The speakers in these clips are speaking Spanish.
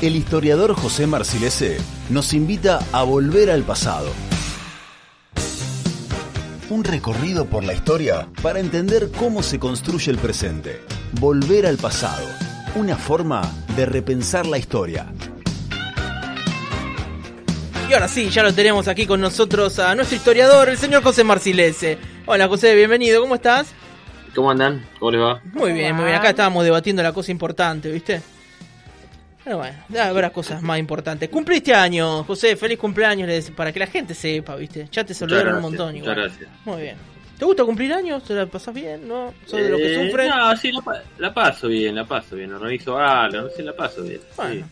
el historiador José Marcilese nos invita a volver al pasado. Un recorrido por la historia para entender cómo se construye el presente. Volver al pasado. Una forma de repensar la historia. Y ahora sí, ya lo tenemos aquí con nosotros a nuestro historiador, el señor José Marcilese. Hola José, bienvenido, ¿cómo estás? ¿Cómo andan? ¿Cómo les va? Muy bien, muy bien. Acá estábamos debatiendo la cosa importante, ¿viste? Pero bueno, habrá cosas más importantes. Cumpliste años, José, feliz cumpleaños para que la gente sepa, ¿viste? Ya te saludaron un montón igual. Muchas gracias. Muy bien. ¿Te gusta cumplir años? ¿Te la pasas bien? ¿No? ¿Sos de los que Eh, sufren? No, sí, la, la paso bien, la paso bien. Organizo algo, sí, la paso bien. Bueno, sí.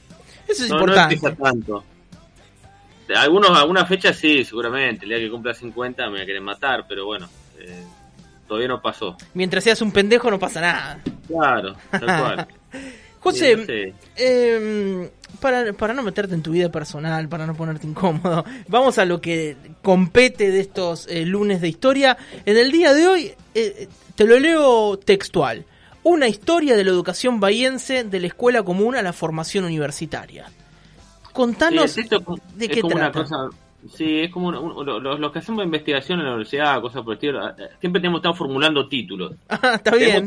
Eso es no, importante. No tanto. Algunos, algunas fechas sí, seguramente. El día que cumpla 50 me querer matar, pero bueno, eh, todavía no pasó. Mientras seas un pendejo no pasa nada. Claro, tal cual. José, Sí, eh, para, para no meterte en tu vida personal, para no ponerte incómodo, vamos a lo que compete de estos eh, lunes de historia. En el día de hoy, eh, te lo leo textual. Una historia de la educación bahiense de la escuela común a la formación universitaria. Contanos Sí, es esto como- de es qué como una trata. cosa sí es como los, los que hacemos investigación en la universidad cosas por el estilo eh, siempre tenemos estar formulando títulos Ah, está bien.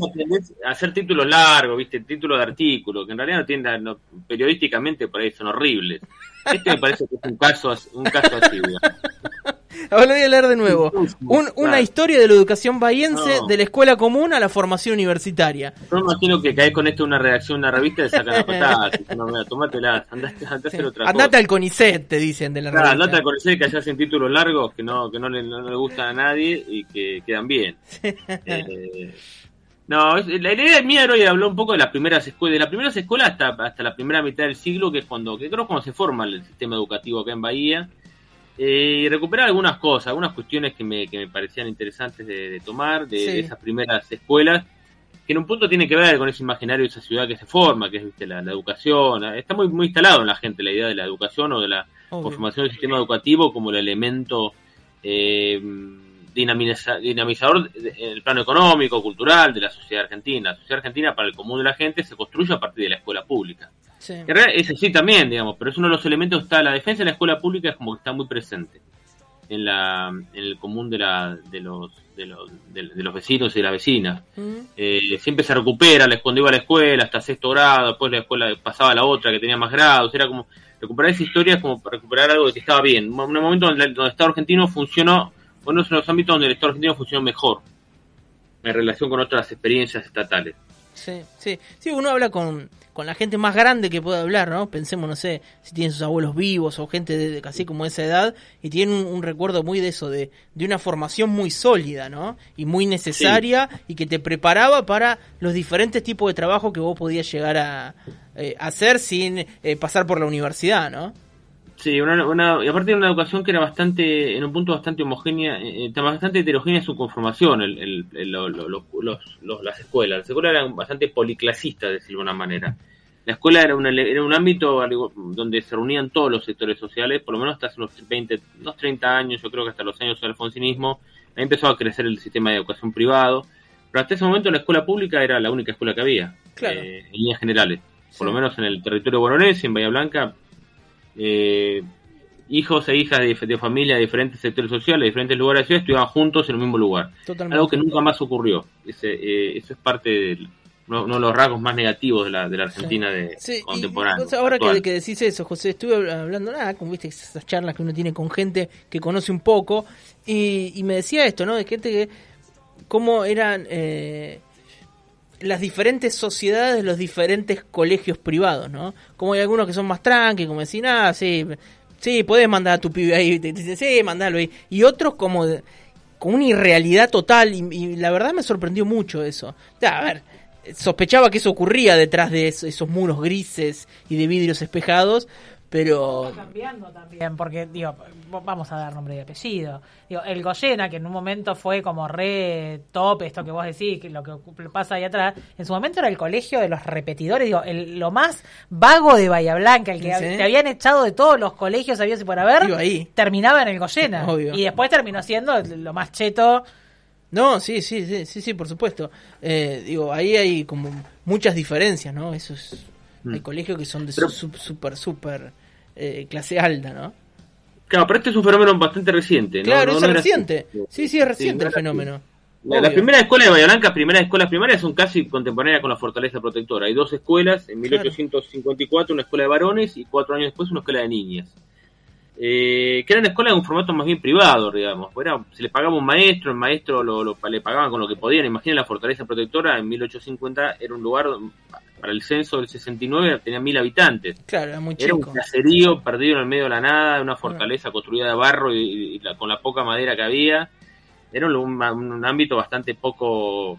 hacer títulos largos viste títulos de artículos que en realidad no tienen no- periodísticamente por ahí son horribles este me parece que es un caso as- un caso así. Ahora lo voy a leer de nuevo. Un- una historia de la educación bahiense No. de la escuela común a la formación universitaria. yo me imagino que caes con esto una redacción una revista y sacan las patadas y no, mira, tomátela andate, andate hacer otra Andate cosa al CONICET, te dicen de la Claro, revista. andate a conocer que allá hacen títulos largos que no que no le, no le gustan a nadie y que quedan bien Eh, no, la idea mía era hoy hablar un poco de las primeras escuelas, de las primeras escuelas hasta, hasta la primera mitad del siglo, que es cuando, que creo que cuando se forma el sistema educativo acá en Bahía, eh, y recuperar algunas cosas, algunas cuestiones que me, que me parecían interesantes de, de tomar de, Sí. de esas primeras escuelas, que en un punto tiene que ver con ese imaginario de esa ciudad que se forma, que es ¿viste? La, la educación, está muy, muy instalado en la gente la idea de la educación o de la Obvio. conformación del sistema educativo como el elemento eh, dinamizador en el plano económico, cultural de la sociedad argentina. La sociedad argentina para el común de la gente se construye a partir de la escuela pública. Sí. En realidad es así también, digamos, pero es uno de los elementos, está la defensa de la escuela pública es como que está muy presente en la en el común de la de los de los, de, de los vecinos y de las vecinas. Mm. Eh, siempre se recupera, la iba a la escuela hasta sexto grado, después la escuela pasaba a la otra que tenía más grados, era como recuperar esa historia es como recuperar algo que estaba bien, un un momento donde el Estado argentino funcionó, uno de los ámbitos donde el Estado argentino funcionó mejor en relación con otras experiencias estatales. Sí, sí. Sí, uno habla con, con la gente más grande que puede hablar, ¿no? Pensemos, no sé, si tienen sus abuelos vivos o gente de, de casi como esa edad y tienen un, un recuerdo muy de eso, de, de una formación muy sólida, ¿no? Y muy necesaria y que te preparaba para los diferentes tipos de trabajo que vos podías llegar a eh, hacer sin eh, pasar por la universidad, ¿no? Sí, una, una- y aparte de una educación que era bastante, en un punto bastante homogénea, eh, eh, bastante heterogénea su conformación, el, el- el- lo- lo- lo- los, los- las escuelas. Las escuelas eran bastante policlasistas, de decirlo de alguna manera. La escuela era, una- era un ámbito donde se reunían todos los sectores sociales, por lo menos hasta hace unos 20, unos 30 años, yo creo que hasta los años del alfonsinismo, ahí empezó a crecer el sistema de educación privado, pero hasta ese momento la escuela pública era la única escuela que había, Claro. eh, en líneas generales. Por lo menos en el territorio bonaerense, en Bahía Blanca, eh, hijos e hijas de, de familia de diferentes sectores sociales, de diferentes lugares de la ciudad, estudiaban juntos en el mismo lugar. Totalmente. Algo que nunca más ocurrió. Ese, eh, eso es parte de uno, uno de los rasgos más negativos de la, de la Argentina de Sí, contemporánea. vos ahora que, decís eso, José, estuve habl- hablando nada, como viste esas charlas que uno tiene con gente que conoce un poco, y, y me decía esto, ¿no? De gente que, cómo eran eh, las diferentes sociedades de los diferentes colegios privados, ¿no? Como hay algunos que son más tranqui, como decir, ah, sí, sí, podés mandar a tu pibe ahí, te dicen, sí, mandalo ahí, y otros como con una irrealidad total, y, y la verdad me sorprendió mucho eso. Ya, a ver, sospechaba que eso ocurría detrás de eso- esos muros grises y de vidrios espejados, pero cambiando también, porque digo, vamos a dar nombre y apellido. Digo, el Goyena, que en un momento fue como re top, esto que vos decís, que lo que pasa ahí atrás, en su momento era el colegio de los repetidores, digo, el- lo más vago de Bahía Blanca, el que Sí. te habían echado de todos los colegios había y por haber, ahí. terminaba en el Goyena. Obvio. Y después terminó siendo lo más cheto. no, sí, sí, sí, sí, sí, por supuesto. Eh, digo, ahí hay como muchas diferencias, ¿no? Eso es Mm. Hay colegios que son de Pero- su- super, super eh, clase alta, ¿no? Claro, pero este es un fenómeno bastante reciente. ¿no? Claro, No- es no reciente. así. Sí, sí, es reciente el fenómeno. La- Las Obvio. primeras escuelas de Bahía Blanca, primeras escuelas primarias son casi contemporáneas con la Fortaleza Protectora. Hay dos escuelas, en Claro. 1854 una escuela de varones y cuatro años después una escuela de niñas. Eh, que eran escuelas en un formato más bien privado, digamos. Era, se le pagaba un maestro, el maestro lo, lo- le pagaban con lo que podían. Imaginen la Fortaleza Protectora en 1850 era un lugar, para el censo del 69 tenía mil habitantes. Claro, era muy Era un caserío perdido en el medio de la nada, una fortaleza construida de barro y, y la- con la poca madera que había. Era un, ámbito bastante poco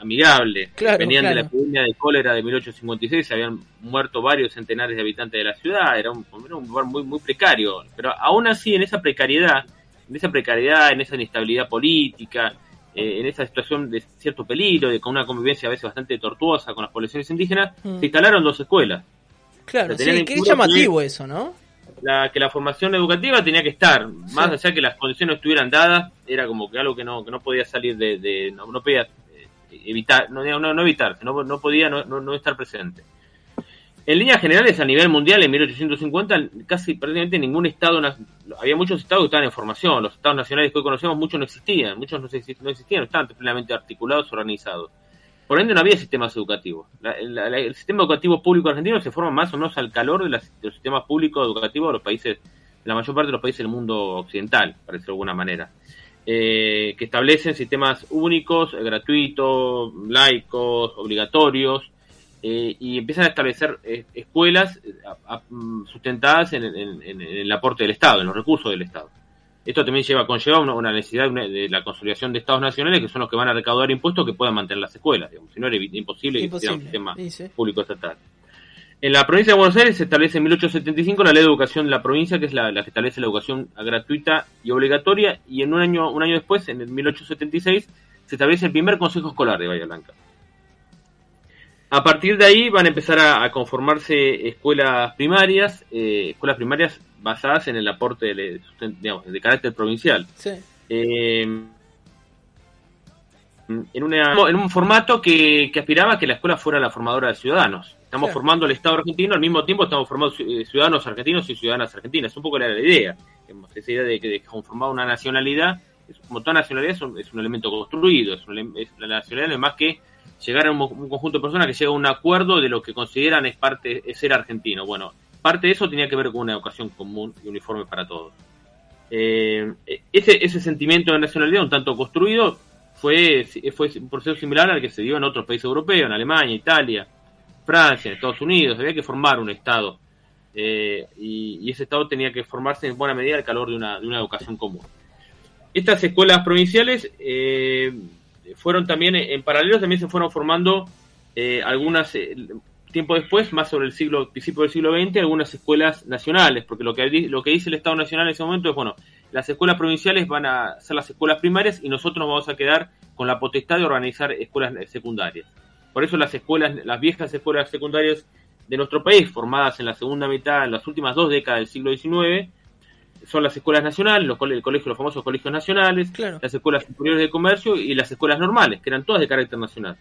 amigable. Claro, Venían de la epidemia de cólera de 1856, se habían muerto varios centenares de habitantes de la ciudad, era un, era un lugar muy, muy precario. Pero aún así, en esa precariedad, en esa precariedad, en esa inestabilidad política, eh, en esa situación de cierto peligro, de con una convivencia a veces bastante tortuosa con las poblaciones indígenas, Mm. se instalaron dos escuelas. Claro, o sea, que cuenta llamativo eso, ¿no? la, que la formación educativa tenía que estar, más Sí. allá que las condiciones estuvieran dadas, era como que algo que no, que no podía salir de, de- no, no podía eh, evitar, no, no, no evitarse, no, no podía no, no, no estar presente. En líneas generales, a nivel mundial, en 1850, casi prácticamente ningún estado, había muchos estados que estaban en formación, los estados nacionales que hoy conocemos, muchos no existían, muchos no, exi- no existían, no estaban plenamente articulados, organizados. Por ende, no había sistemas educativos. La- el sistema educativo público argentino se forma más o menos al calor de, los sistemas públicos educativos de los países, la mayor parte de los países del mundo occidental, para decirlo de alguna manera. Eh, que establecen sistemas únicos, gratuitos, laicos, obligatorios, eh, y empiezan a establecer eh, escuelas eh, a- a- mm, sustentadas en, en- en- el aporte del Estado, en los recursos del Estado. Esto también lleva, conlleva una, una necesidad de, una- de la consolidación de estados nacionales que son los que van a recaudar impuestos que puedan mantener las escuelas. Digamos. Si no, era imposible, que existiera un sistema sí. público estatal. En la provincia de Buenos Aires se establece en 1875 la ley de educación de la provincia, que es la, la que establece la educación gratuita y obligatoria, y en un año, un año después, en el 1876, se establece el primer consejo escolar de Bahía Blanca. A partir de ahí van a empezar a, a conformarse escuelas primarias, eh, escuelas primarias basadas en el aporte de, digamos, de carácter provincial. Sí. Eh, en, una- en un formato que, que aspiraba a que la escuela fuera la formadora de ciudadanos. Estamos Claro. formando el Estado argentino, al mismo tiempo estamos formando eh, ciudadanos argentinos y ciudadanas argentinas. Un poco era la idea. Esa idea de que conformar una nacionalidad, como toda nacionalidad, es un, es un elemento construido. Es un es- la nacionalidad no es más que llegar a un, conjunto de personas que llega a un acuerdo de lo que consideran es parte es ser argentino. Bueno, parte de eso tenía que ver con una educación común y uniforme para todos. Eh, ese, sentimiento de nacionalidad un tanto construido fue, fue un proceso similar al que se dio en otros países europeos, en Alemania, Italia, Francia, Estados Unidos. Había que formar un Estado. eh, y, ese Estado tenía que formarse en buena medida al calor de una, de una educación común. Estas escuelas provinciales eh, fueron también, en paralelo, también se fueron formando eh, algunas, eh, tiempo después, más sobre el siglo, principio del siglo XX, algunas escuelas nacionales, porque lo que, lo que dice el Estado Nacional en ese momento es, bueno, las escuelas provinciales van a ser las escuelas primarias y nosotros nos vamos a quedar con la potestad de organizar escuelas secundarias. Por eso las escuelas, las viejas escuelas secundarias de nuestro país, formadas en la segunda mitad, en las últimas dos décadas del siglo XIX, son las escuelas nacionales, los, el colegio, los famosos colegios nacionales, Claro. las escuelas superiores de comercio y las escuelas normales, que eran todas de carácter nacional.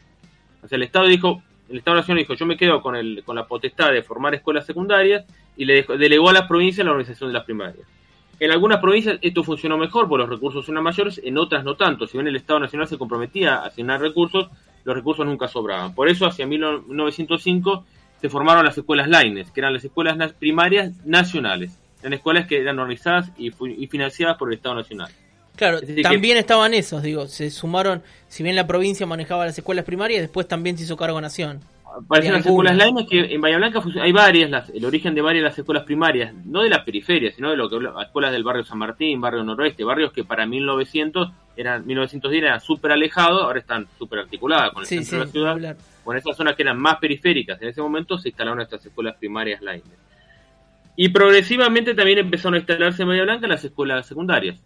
O sea, el Estado dijo, el Estado Nacional dijo, yo me quedo con, el, con la potestad de formar escuelas secundarias y le dejó- delegó a las provincias la organización de las primarias. En algunas provincias esto funcionó mejor porque los recursos eran mayores, en otras no tanto. Si bien el Estado Nacional se comprometía a asignar recursos, los recursos nunca sobraban. Por eso, hacia 1905 se formaron las escuelas Laines, que eran las escuelas primarias nacionales. Eran escuelas que eran organizadas y, financiadas por el Estado Nacional. Claro, Es decir, que- también estaban esos, digo, se sumaron, si bien la provincia manejaba las escuelas primarias, después también se hizo cargo Nación. Parecen De las escuelas. Laines que en Bahía Blanca hay varias, las- el origen de varias de las escuelas primarias, no de la periferia, sino de lo que las escuelas del barrio San Martín, barrio noroeste, barrios que para 1900 eran 1910 eran súper alejados, ahora están súper articuladas con el Sí, centro sí, de la ciudad. Bueno, esas zonas que eran más periféricas en ese momento se instalaron estas escuelas primarias Laines. Y progresivamente también empezaron a instalarse en Bahía Blanca las escuelas secundarias.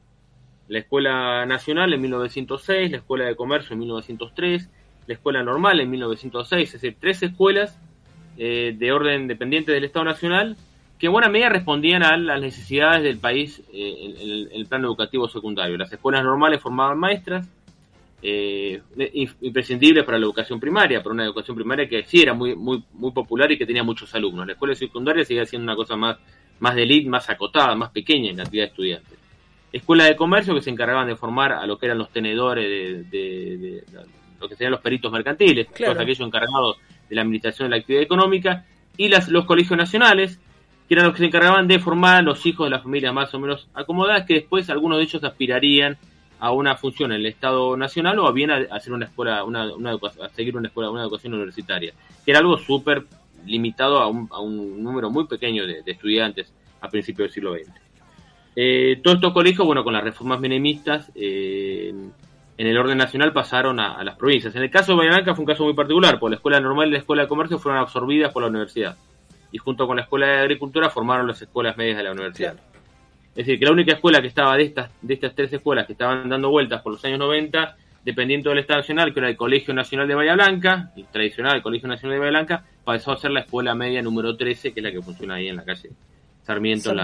La Escuela Nacional en 1906, la Escuela de Comercio en 1903, la Escuela Normal en 1906, es decir, tres escuelas eh, de orden dependiente del Estado Nacional que en buena medida respondían a las necesidades del país eh, en el plano educativo secundario. Las escuelas normales formaban maestras, eh, imprescindibles para la educación primaria, para una educación primaria que sí era muy, muy, muy popular y que tenía muchos alumnos. La escuela secundaria seguía siendo una cosa más, más de elite, más acotada, más pequeña en cantidad de estudiantes. Escuela de comercio que se encargaban de formar a lo que eran los tenedores, de, lo que serían los peritos mercantiles, todos aquellos encargados de la administración de la actividad económica, y las, los colegios nacionales, que eran los que se encargaban de formar a los hijos de las familias más o menos acomodadas, que después algunos de ellos aspirarían a una función en el Estado Nacional o bien a, hacer una escuela, una, a seguir una escuela, una educación universitaria, que era algo súper limitado a un, a un, número muy pequeño de, estudiantes a principios del siglo XX. Eh, todos estos colegios, bueno, con las reformas menemistas, eh, en el orden nacional pasaron a, las provincias. En el caso de Bahía fue un caso muy particular, porque la escuela normal y la escuela de comercio fueron absorbidas por la universidad. Y junto con la escuela de agricultura formaron las escuelas medias de la universidad. Es decir, que la única escuela que estaba de estas, de estas tres escuelas que estaban dando vueltas por los años 90, dependiendo del Estado Nacional, que era el Colegio Nacional de Bahía Blanca, el tradicional Colegio Nacional de Bahía Blanca, pasó a ser la escuela media número 13, que es la que funciona ahí en la calle Sarmiento, En,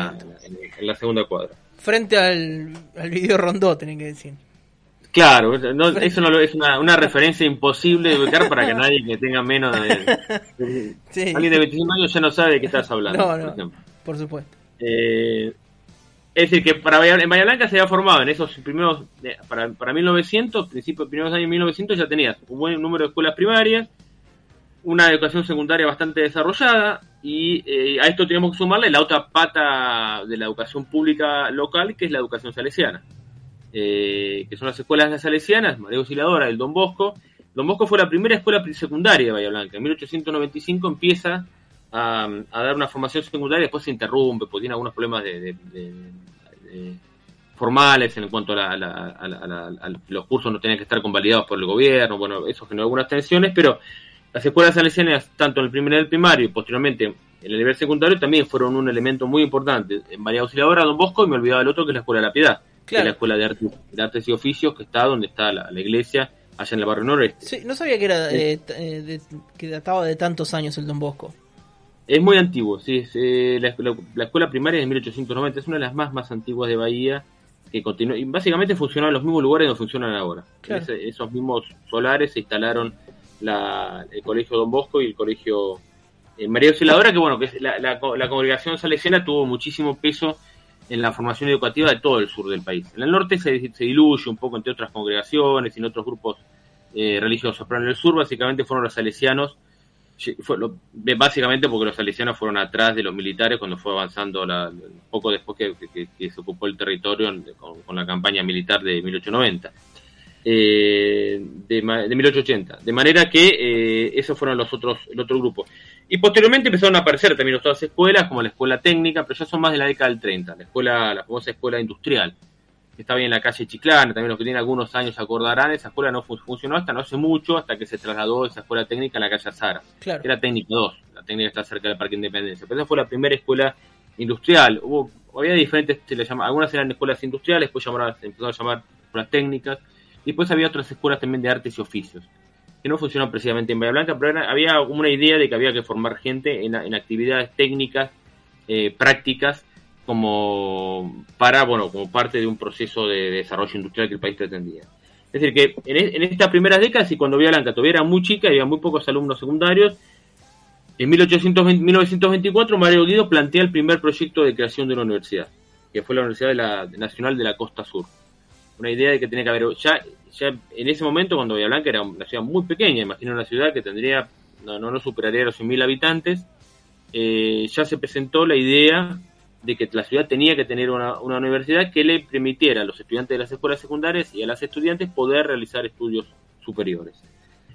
la, segunda cuadra. Frente al, al video rondó, tienen que decir. Claro, eso no, es una, referencia imposible de ubicar para que nadie que tenga menos de... Alguien de 25 años ya no sabe de qué estás hablando, por ejemplo. Por supuesto. Eh, es decir, que para en Bahía Blanca se había formado en esos primeros, para, para 1900, principios, primeros años 1900 ya tenías un buen número de escuelas primarias, una educación secundaria bastante desarrollada y eh, a esto tenemos que sumarle la otra pata de la educación pública local, que es la educación salesiana, eh, que son las escuelas salesianas, María Auxiliadora, del Don Bosco. Don Bosco fue la primera escuela secundaria de Bahía Blanca. En 1895 empieza a, dar una formación secundaria, después se interrumpe, porque tiene algunos problemas de, formales en cuanto a, los cursos no tenían que estar convalidados por el gobierno, bueno, eso generó algunas tensiones, pero las escuelas salesianas, tanto en el primer el primario y posteriormente en el nivel secundario, también fueron un elemento muy importante. En María Auxiliadora, Don Bosco, y me olvidaba el otro, que es la Escuela de la Piedad, que es la Escuela de, Artes y Oficios, que está donde está la, iglesia, allá en el barrio noreste. Sí, no sabía que era eh, eh, que databa de tantos años el Don Bosco. Es muy antiguo, sí. Eh, la, escuela primaria es de 1890, es una de las más, más antiguas de Bahía, que continúa, y básicamente funciona en los mismos lugares donde funcionan ahora. esos mismos solares se instalaron la, el colegio Don Bosco y el colegio eh, María Auxiliadora, que bueno, que la, la, congregación salesiana tuvo muchísimo peso en la formación educativa de todo el sur del país. En el norte se, se diluye un poco entre otras congregaciones y en otros grupos eh, religiosos, pero en el sur básicamente fueron los salesianos básicamente porque los salesianos fueron atrás de los militares cuando fue avanzando la, poco después que, se ocupó el territorio con, la campaña militar de 1890 eh, de, de, 1880 de manera que eh, esos fueron los otros el otro grupo. Y posteriormente empezaron a aparecer también otras escuelas como la escuela técnica pero ya son más de la década del 30 la escuela la famosa escuela industrial está bien en la calle Chiclana, también los que tienen algunos años acordarán, esa escuela no funcionó hasta no hace mucho, hasta que se trasladó esa escuela técnica a la calle Azara. Era técnica 2, la técnica está cerca del Parque Independencia. Pero esa fue la primera escuela industrial. Hubo, había diferentes, se le llama, algunas eran escuelas industriales, después llamaron, se empezaron a llamar escuelas técnicas, y después había otras escuelas también de artes y oficios, que no funcionaron precisamente en Bahía Blanca, pero había una idea de que había que formar gente en, actividades técnicas, eh, prácticas, como para, bueno, como parte de un proceso de desarrollo industrial que el país pretendía. Es decir, que en, e, estas primeras décadas y cuando Vía Blanca todavía era muy chica, había muy pocos alumnos secundarios, en 1820, 1924 Mario Guido plantea el primer proyecto de creación de una universidad, que fue la Universidad Nacional de la Costa Sur. Una idea de que tenía que haber, ya, ya en ese momento cuando Villa Blanca era una ciudad muy pequeña, imagina una ciudad que tendría, no, no, superaría los 100.000 habitantes, eh, ya se presentó la idea de que la ciudad tenía que tener una, universidad que le permitiera a los estudiantes de las escuelas secundarias y a las estudiantes poder realizar estudios superiores.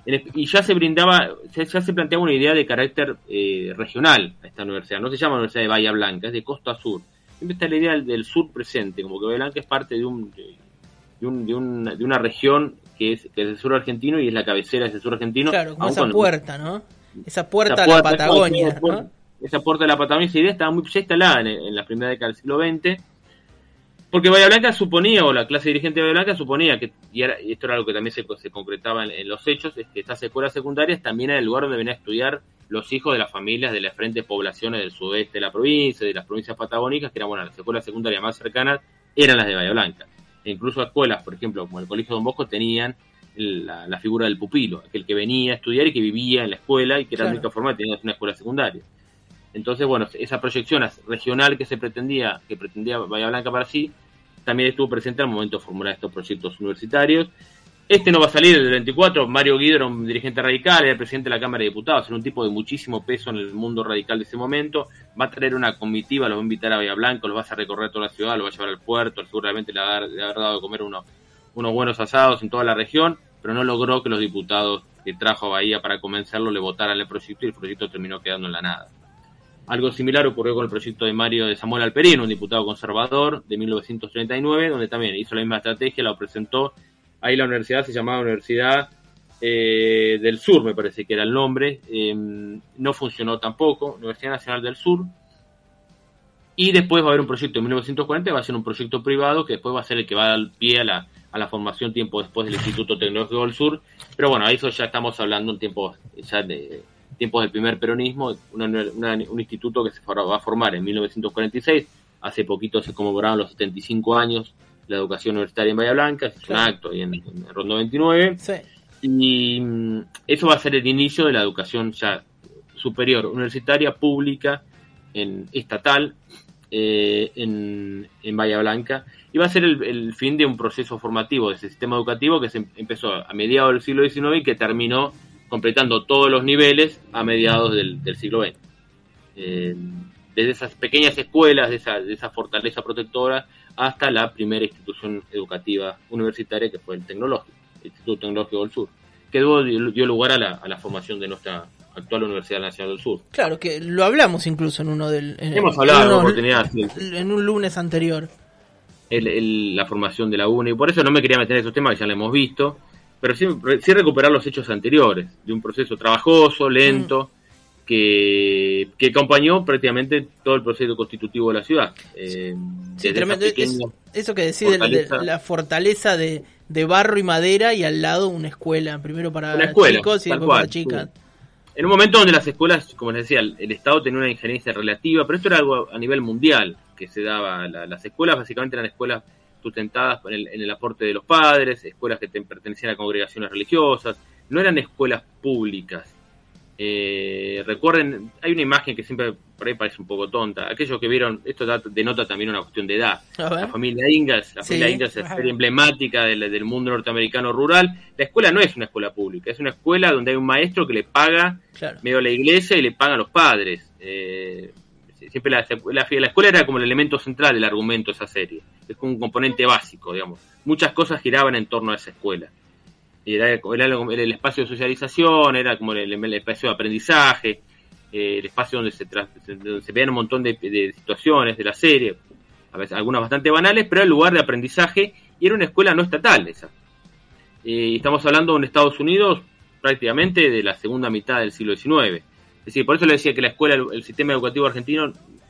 Y ya se brindaba, ya se planteaba una idea de carácter eh, regional a esta universidad. No se llama Universidad de Bahía Blanca, es de Costa Sur. Siempre está la idea del, sur presente, como que Bahía Blanca es parte de, un, de, un, de, una, de una región que es, que es el sur argentino y es la cabecera del sur argentino. Claro, como esa puerta, ¿no? Esa puerta, a la Patagonia, ¿no? Esa puerta de la Patagonia, esa idea estaba muy ya instalada en, en la primera década del siglo XX, porque Bahía Blanca suponía, o la clase dirigente de Bahía Blanca suponía que, y, esto era algo que también se, se concretaba en, los hechos, es que estas escuelas secundarias también era el lugar donde venían a estudiar los hijos de las familias de las diferentes poblaciones del sudeste de la provincia, de las provincias patagónicas, que eran, bueno, las escuelas secundarias más cercanas eran las de Bahía Blanca. E incluso escuelas, por ejemplo, como el Colegio Don Bosco, tenían la, la, figura del pupilo, aquel que venía a estudiar y que vivía en la escuela y que era la única forma de tener una escuela secundaria. Entonces, bueno, esa proyección regional que se pretendía, que pretendía Bahía Blanca para sí, también estuvo presente al momento de formular estos proyectos universitarios. Este no va a salir del 24. Mario Guido era un dirigente radical, era presidente de la Cámara de Diputados, era un tipo de muchísimo peso en el mundo radical de ese momento. Va a traer una comitiva, lo va a invitar a Bahía Blanca, lo va a recorrer toda la ciudad, lo va a llevar al puerto, seguramente le va a haber dado de comer unos, unos buenos asados en toda la región, pero no logró que los diputados que trajo a Bahía para convencerlo le votaran el proyecto y el proyecto terminó quedando en la nada. Algo similar ocurrió con el proyecto de Mario de Samuel Alperino, un diputado conservador de 1939, donde también hizo la misma estrategia, la presentó. Ahí la universidad se llamaba Universidad eh, del Sur, me parece que era el nombre. Em, no funcionó tampoco, Universidad Nacional del Sur. Y después va a haber un proyecto en 1940, va a ser un proyecto privado que después va a ser el que va a dar pie a la, a la formación tiempo después del Instituto Tecnológico del Sur. Pero bueno, a eso ya estamos hablando un tiempo ya de tiempos del primer peronismo, un instituto que se va a formar en 1946. Hace poquito se conmemoraron los 75 años de la educación universitaria en Bahía Blanca, es un acto ahí en, Rondo 29. Y mm, eso va a ser el inicio de la educación ya superior, universitaria, pública, en, estatal, eh, en, en, Bahía Blanca. Y va a ser el, fin de un proceso formativo de ese sistema educativo que se empezó a mediados del siglo XIX y que terminó completando todos los niveles a mediados del, siglo XX. Eh, desde esas pequeñas escuelas, de esa, de esa fortaleza protectora, hasta la primera institución educativa universitaria que fue el tecnológico, el Instituto Tecnológico del Sur, que dio, lugar a la, a la formación de nuestra actual Universidad Nacional del Sur. Claro, que lo hablamos incluso en uno del... Hemos hablado en, en un lunes anterior. la formación de la UNE, y por eso no me quería meter en esos temas que ya lo hemos visto, pero sí, recuperar los hechos anteriores, de un proceso trabajoso, lento, mm. que, que, acompañó prácticamente todo el proceso constitutivo de la ciudad. Eh, eso que decís de, la fortaleza de, barro y madera y al lado una escuela, primero para chicos y después para chicas. En un momento donde las escuelas, como les decía, el, Estado tenía una injerencia relativa, pero esto era algo a nivel mundial que se daba. las escuelas básicamente eran escuelas sustentadas en el, en el aporte de los padres, escuelas que pertenecían a congregaciones religiosas, no eran escuelas públicas. Eh, recuerden, hay una imagen que siempre por ahí parece un poco tonta. Aquellos que vieron, esto denota también una cuestión de edad. La familia Ingalls, la familia Ingalls es emblemática del, mundo norteamericano rural. La escuela no es una escuela pública, es una escuela donde hay un maestro que le paga medio a la iglesia y le paga a los padres. Eh, siempre la, la, escuela era como el elemento central del argumento de esa serie. Es como un componente básico, digamos. Muchas cosas giraban en torno a esa escuela. Y era, el espacio de socialización, era como el, espacio de aprendizaje, eh, el espacio donde se, se veían un montón de, situaciones de la serie, a veces algunas bastante banales, pero era el lugar de aprendizaje y era una escuela no estatal esa. y estamos hablando en Estados Unidos prácticamente de la segunda mitad del siglo XIX es decir, por eso le decía que la escuela, el, sistema educativo argentino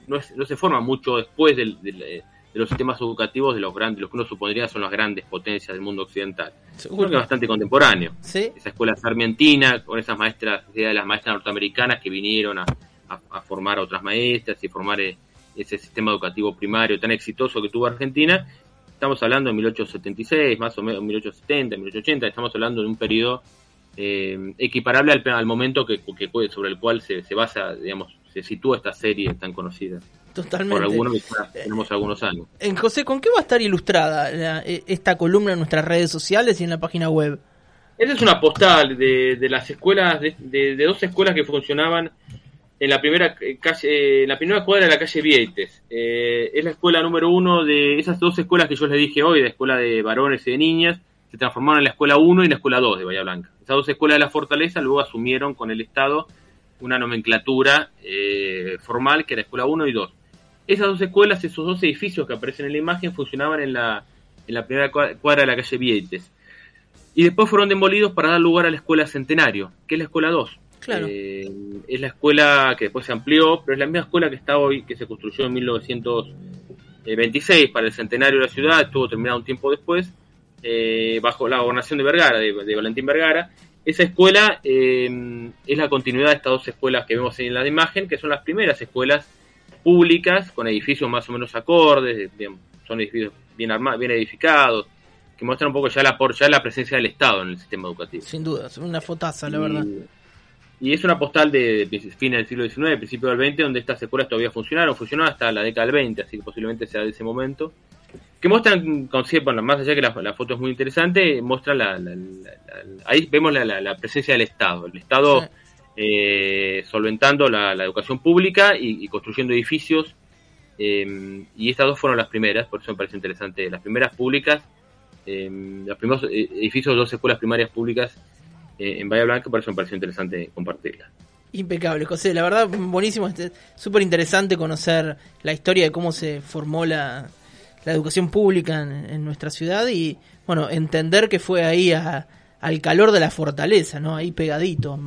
no, no, se forma mucho después de los sistemas educativos de los grandes, los que uno supondría son las grandes potencias del mundo occidental. Seguro que es bastante contemporáneo. Esa escuela sarmientina, con esas maestras, de las maestras norteamericanas que vinieron a, formar a otras maestras y formar eh, ese sistema educativo primario tan exitoso que tuvo Argentina. Estamos hablando de 1876, más o menos 1870, 1880, estamos hablando de un periodo eh, equiparable al, momento que, sobre el cual se, basa, digamos, se sitúa esta serie tan conocida. Totalmente. Por algunos tenemos algunos años. En José, ¿con qué va a estar ilustrada e, esta columna en nuestras redes sociales y en la página web? Esa es una postal de, las escuelas, de, dos escuelas que funcionaban en la primera calle, en la primera cuadra de la calle Vieites. Eh, es la escuela número uno de esas dos escuelas que yo les dije hoy, la escuela de varones y de niñas, se transformaron en la escuela 1 y la escuela 2 de Bahía Blanca. Esas dos escuelas de la Fortaleza luego asumieron con el Estado una nomenclatura eh, formal que era escuela 1 y 2. Esas dos escuelas, esos dos edificios que aparecen en la imagen, funcionaban en la, en la primera cuadra de la calle Vieites. Y después fueron demolidos para dar lugar a la escuela Centenario, que es la escuela 2. Claro. Eh, es la escuela que después se amplió, pero es la misma escuela que está hoy, que se construyó en 1926 para el centenario de la ciudad, estuvo terminado un tiempo después, eh, bajo la gobernación de Vergara, de, Valentín Vergara. Esa escuela eh, es la continuidad de estas dos escuelas que vemos en la imagen, que son las primeras escuelas públicas, con edificios más o menos acordes, son edificios bien, armados, bien edificados, que muestra un poco ya la, por, ya la presencia del Estado en el sistema educativo. Sin duda, es una fotaza, la verdad. Y es una postal de, de fines del siglo XIX, principio del XX, donde estas escuelas todavía funcionaron, funcionaron hasta la década del 20, así que posiblemente sea de ese momento. Que muestran, bueno, más allá que la, la, foto es muy interesante, muestra la, la, ahí vemos la, presencia del Estado. El Estado sí. eh, solventando la, educación pública y, y construyendo edificios. Eh, y estas dos fueron las primeras, por eso me parece interesante. Las primeras públicas, eh, los primeros edificios de dos escuelas primarias públicas eh, en Bahía Blanca, por eso me pareció interesante compartirla. Impecable, José. La verdad, buenísimo. Súper interesante conocer la historia de cómo se formó la, la educación pública en, en, nuestra ciudad y, bueno, entender que fue ahí a, al calor de la fortaleza, ¿no? Ahí pegadito,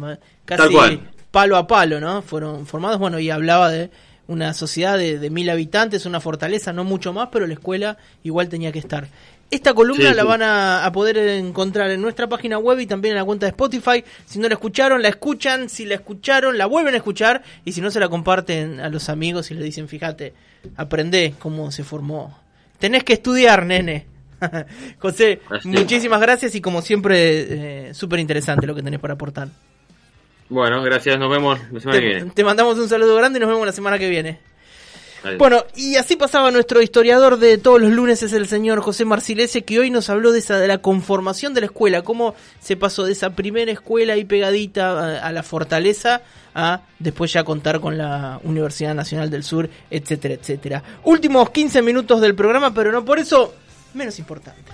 casi palo a palo, ¿no? Fueron formados, bueno, y hablaba de una sociedad de, de mil habitantes, una fortaleza, no mucho más, pero la escuela igual tenía que estar. Esta columna sí, la sí. van a, a, poder encontrar en nuestra página web y también en la cuenta de Spotify. Si no la escucharon, la escuchan. Si la escucharon, la vuelven a escuchar. Y si no, se la comparten a los amigos y le dicen, fíjate, aprende cómo se formó. Tenés que estudiar, nene. José, Así. muchísimas gracias y como siempre, eh, súper interesante lo que tenés para aportar. Bueno, gracias, nos vemos la semana te, que viene. Te mandamos un saludo grande y nos vemos la semana que viene. Bueno, y así pasaba nuestro historiador de todos los lunes, es el señor José Marcilese, que hoy nos habló de esa de la conformación de la escuela, cómo se pasó de esa primera escuela ahí pegadita a, a la fortaleza a después ya contar con la Universidad Nacional del Sur, etcétera, etcétera. Últimos 15 minutos del programa, pero no por eso menos importantes.